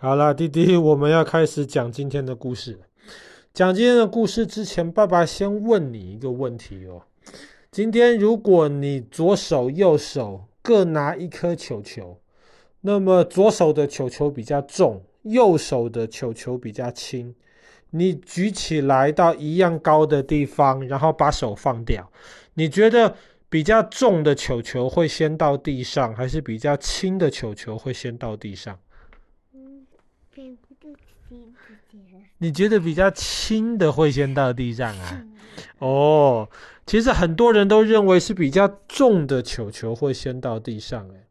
好了，弟弟，我们要开始讲今天的故事。讲今天的故事之前，爸爸先问你一个问题哦。今天如果你左手右手各拿一颗球球，那么左手的球球比较重，右手的球球比较轻。你举起来到一样高的地方，然后把手放掉。你觉得比较重的球球会先到地上，还是比较轻的球球会先到地上？你觉得比较轻的会先到地上啊？哦，其实很多人都认为是比较重的球球会先到地上。诶，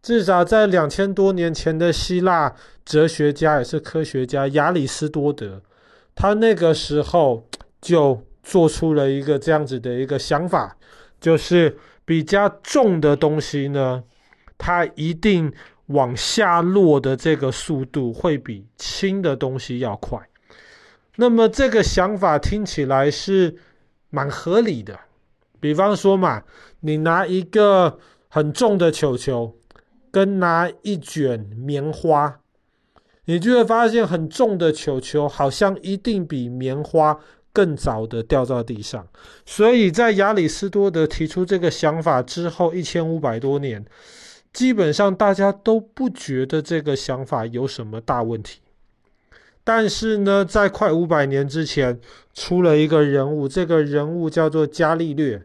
至少在两千多年前的希腊哲学家也是科学家亚里斯多德，他那个时候就做出了一个这样子的一个想法，就是比较重的东西呢，它一定往下落的这个速度会比轻的东西要快。那么这个想法听起来是蛮合理的。比方说嘛，你拿一个很重的球球，跟拿一卷棉花，你就会发现很重的球球好像一定比棉花更早的掉到地上。所以在亚里斯多德提出这个想法之后，一千五百多年，基本上大家都不觉得这个想法有什么大问题。但是呢，在快五百年之前，出了一个人物，这个人物叫做伽利略，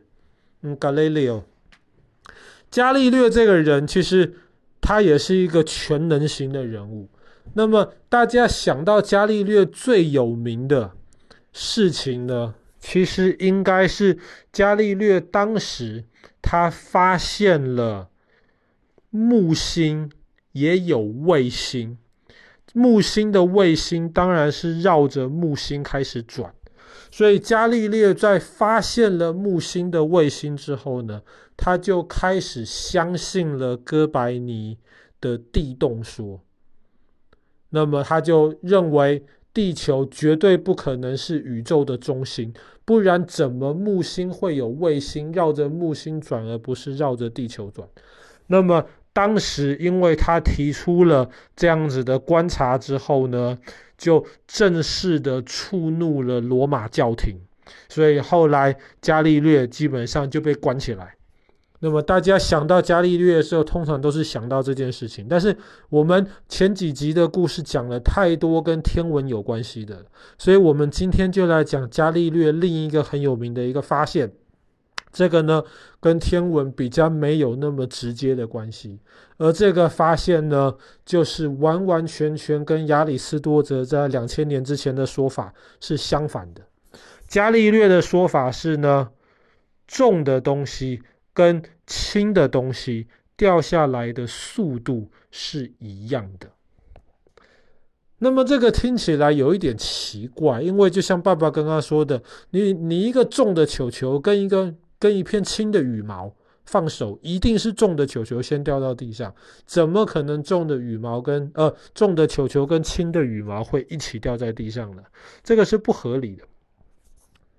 嗯，Galileo。伽利略这个人，其实他也是一个全能型的人物。那么，大家想到伽利略最有名的事情呢，其实应该是伽利略当时他发现了木星也有卫星。木星的卫星当然是绕着木星开始转，所以伽利略在发现了木星的卫星之后呢，他就开始相信了哥白尼的地动说。那么他就认为地球绝对不可能是宇宙的中心，不然怎么木星会有卫星绕着木星转，而不是绕着地球转？那么。当时，因为他提出了这样子的观察之后呢，就正式的触怒了罗马教廷，所以后来伽利略基本上就被关起来。那么大家想到伽利略的时候，通常都是想到这件事情。但是我们前几集的故事讲了太多跟天文有关系的，所以我们今天就来讲伽利略另一个很有名的一个发现。这个呢，跟天文比较没有那么直接的关系，而这个发现呢，就是完完全全跟亚里士多德在两千年之前的说法是相反的。伽利略的说法是呢，重的东西跟轻的东西掉下来的速度是一样的。那么这个听起来有一点奇怪，因为就像爸爸刚刚说的，你你一个重的球球跟一个。跟一片轻的羽毛，放手一定是重的球球先掉到地上，怎么可能重的羽毛跟呃重的球球跟轻的羽毛会一起掉在地上呢？这个是不合理的。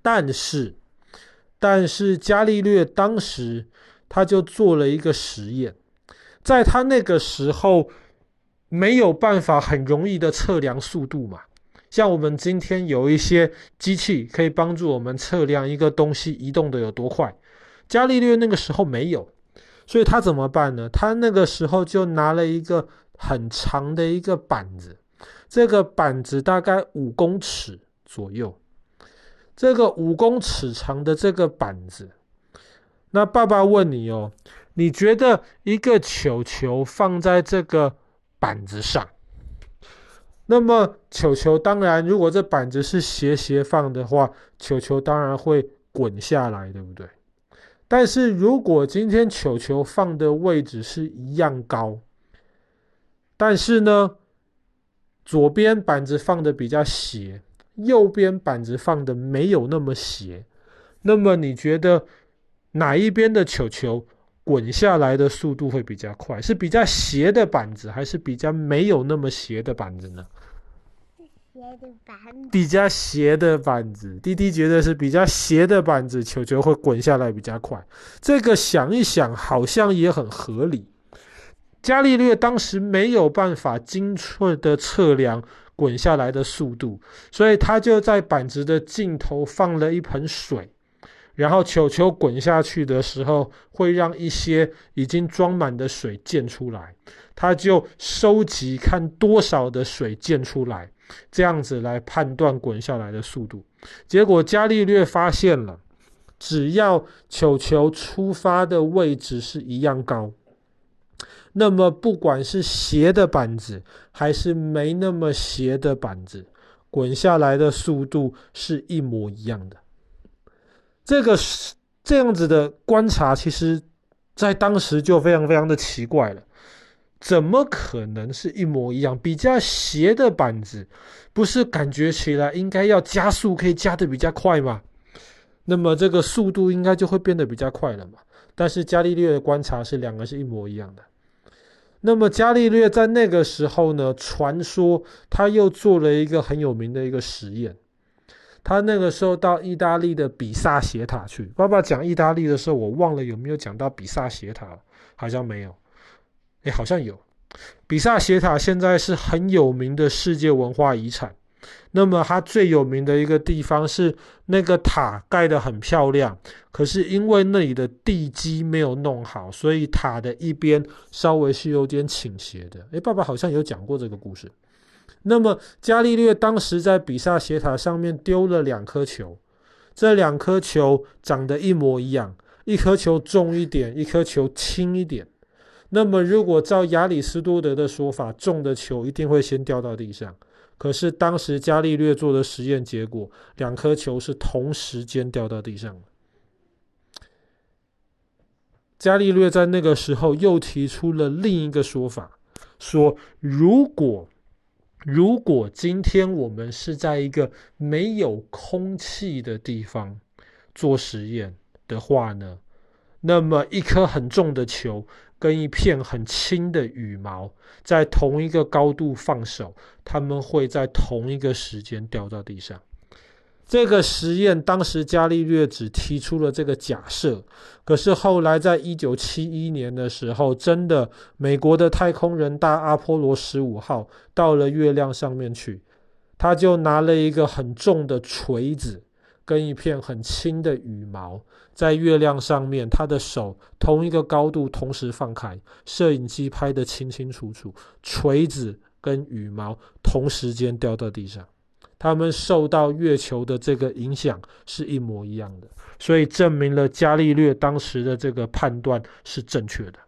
但是，但是伽利略当时他就做了一个实验，在他那个时候没有办法很容易的测量速度嘛。像我们今天有一些机器可以帮助我们测量一个东西移动的有多快，伽利略那个时候没有，所以他怎么办呢？他那个时候就拿了一个很长的一个板子，这个板子大概五公尺左右，这个五公尺长的这个板子，那爸爸问你哦，你觉得一个球球放在这个板子上？那么球球当然，如果这板子是斜斜放的话，球球当然会滚下来，对不对？但是如果今天球球放的位置是一样高，但是呢，左边板子放的比较斜，右边板子放的没有那么斜，那么你觉得哪一边的球球滚下来的速度会比较快？是比较斜的板子，还是比较没有那么斜的板子呢？比较斜的板子，弟弟觉得是比较斜的板子，球球会滚下来比较快。这个想一想，好像也很合理。伽利略当时没有办法精确的测量滚下来的速度，所以他就在板子的尽头放了一盆水，然后球球滚下去的时候，会让一些已经装满的水溅出来，他就收集看多少的水溅出来，这样子来判断滚下来的速度。结果伽利略发现了，只要球球出发的位置是一样高。那么，不管是斜的板子还是没那么斜的板子，滚下来的速度是一模一样的。这个是这样子的观察，其实在当时就非常非常的奇怪了。怎么可能是一模一样？比较斜的板子，不是感觉起来应该要加速，可以加得比较快吗？那么这个速度应该就会变得比较快了嘛？但是伽利略的观察是两个是一模一样的。那么伽利略在那个时候呢，传说他又做了一个很有名的一个实验。他那个时候到意大利的比萨斜塔去。爸爸讲意大利的时候，我忘了有没有讲到比萨斜塔，好像没有。哎，好像有。比萨斜塔现在是很有名的世界文化遗产。那么它最有名的一个地方是那个塔盖得很漂亮，可是因为那里的地基没有弄好，所以塔的一边稍微是有点倾斜的。诶，爸爸好像有讲过这个故事。那么伽利略当时在比萨斜塔上面丢了两颗球，这两颗球长得一模一样，一颗球重一点，一颗球轻一点。那么如果照亚里士多德的说法，重的球一定会先掉到地上。可是当时伽利略做的实验结果，两颗球是同时间掉到地上的。伽利略在那个时候又提出了另一个说法，说如果如果今天我们是在一个没有空气的地方做实验的话呢，那么一颗很重的球。跟一片很轻的羽毛在同一个高度放手，它们会在同一个时间掉到地上。这个实验当时伽利略只提出了这个假设，可是后来在一九七一年的时候，真的美国的太空人搭阿波罗十五号到了月亮上面去，他就拿了一个很重的锤子。跟一片很轻的羽毛在月亮上面，他的手同一个高度同时放开，摄影机拍得清清楚楚，锤子跟羽毛同时间掉到地上，他们受到月球的这个影响是一模一样的，所以证明了伽利略当时的这个判断是正确的。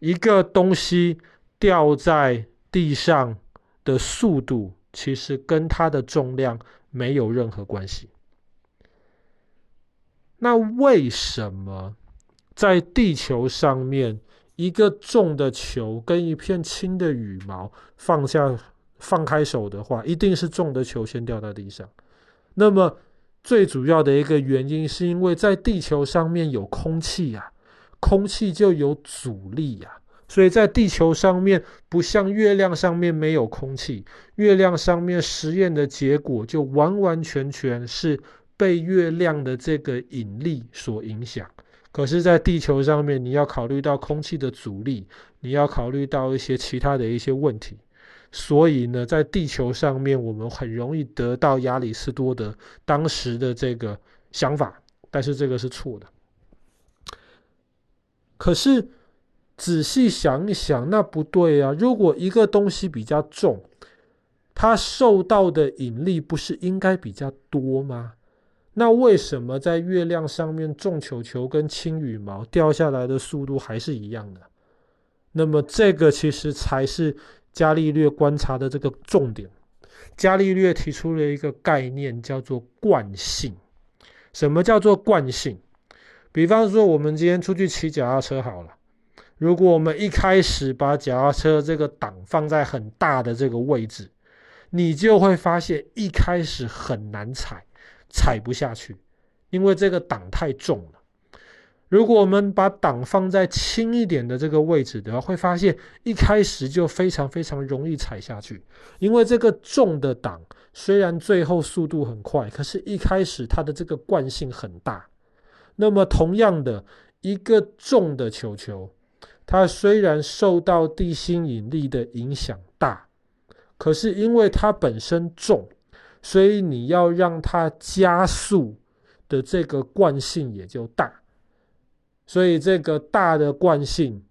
一个东西掉在地上的速度，其实跟它的重量没有任何关系。那为什么在地球上面，一个重的球跟一片轻的羽毛放下放开手的话，一定是重的球先掉到地上？那么最主要的一个原因，是因为在地球上面有空气呀，空气就有阻力呀，所以在地球上面不像月亮上面没有空气，月亮上面实验的结果就完完全全是。被月亮的这个引力所影响，可是，在地球上面，你要考虑到空气的阻力，你要考虑到一些其他的一些问题，所以呢，在地球上面，我们很容易得到亚里士多德当时的这个想法，但是这个是错的。可是仔细想一想，那不对啊！如果一个东西比较重，它受到的引力不是应该比较多吗？那为什么在月亮上面重球球跟轻羽毛掉下来的速度还是一样的？那么这个其实才是伽利略观察的这个重点。伽利略提出了一个概念，叫做惯性。什么叫做惯性？比方说，我们今天出去骑脚踏车好了，如果我们一开始把脚踏车这个档放在很大的这个位置，你就会发现一开始很难踩。踩不下去，因为这个档太重了。如果我们把档放在轻一点的这个位置的话，会发现一开始就非常非常容易踩下去。因为这个重的档虽然最后速度很快，可是一开始它的这个惯性很大。那么同样的，一个重的球球它虽然受到地心引力的影响大，可是因为它本身重，所以你要让它加速的这个惯性也就大。所以这个大的惯性，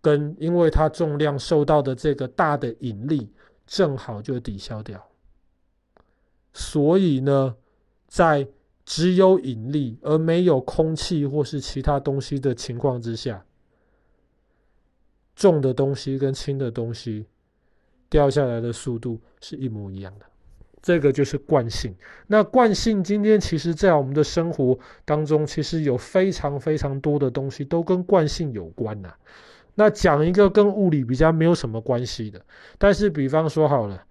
跟因为它重量受到的这个大的引力，正好就抵消掉。所以呢，在只有引力而没有空气或是其他东西的情况之下，重的东西跟轻的东西掉下来的速度是一模一样的。这个就是惯性。那惯性今天其实，在我们的生活当中，其实有非常非常多的东西都跟惯性有关呐。那讲一个跟物理比较没有什么关系的，但是比方说好了，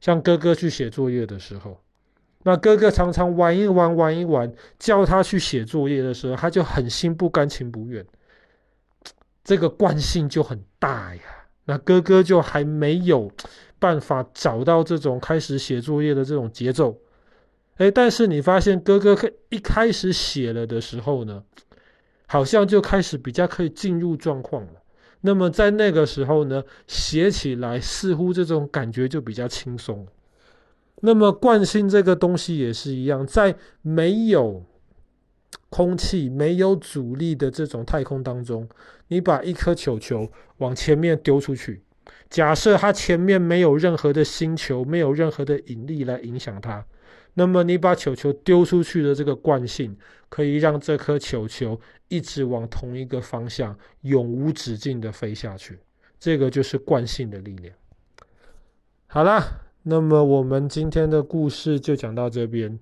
像哥哥去写作业的时候，那哥哥常常玩一玩玩一玩，叫他去写作业的时候，他就很心不甘情不愿。这个惯性就很大呀。那哥哥就还没有。办法找到这种开始写作业的这种节奏，哎，但是你发现哥哥一开始写了的时候呢，好像就开始比较可以进入状况了。那么在那个时候呢，写起来似乎这种感觉就比较轻松。那么惯性这个东西也是一样，在没有空气、没有阻力的这种太空当中，你把一颗球球往前面丢出去。假设它前面没有任何的星球，没有任何的引力来影响它，那么你把球球丢出去的这个惯性，可以让这颗球球一直往同一个方向永无止境的飞下去。这个就是惯性的力量。好啦，那么我们今天的故事就讲到这边。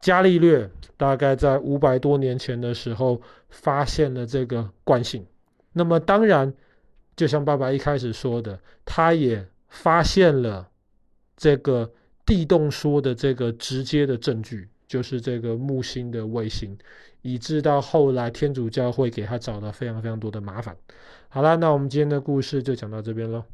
伽利略大概在五百多年前的时候发现了这个惯性。那么当然。就像爸爸一开始说的，他也发现了这个地动说的这个直接的证据，就是这个木星的卫星，以致到后来天主教会给他找到非常非常多的麻烦。好了，那我们今天的故事就讲到这边喽。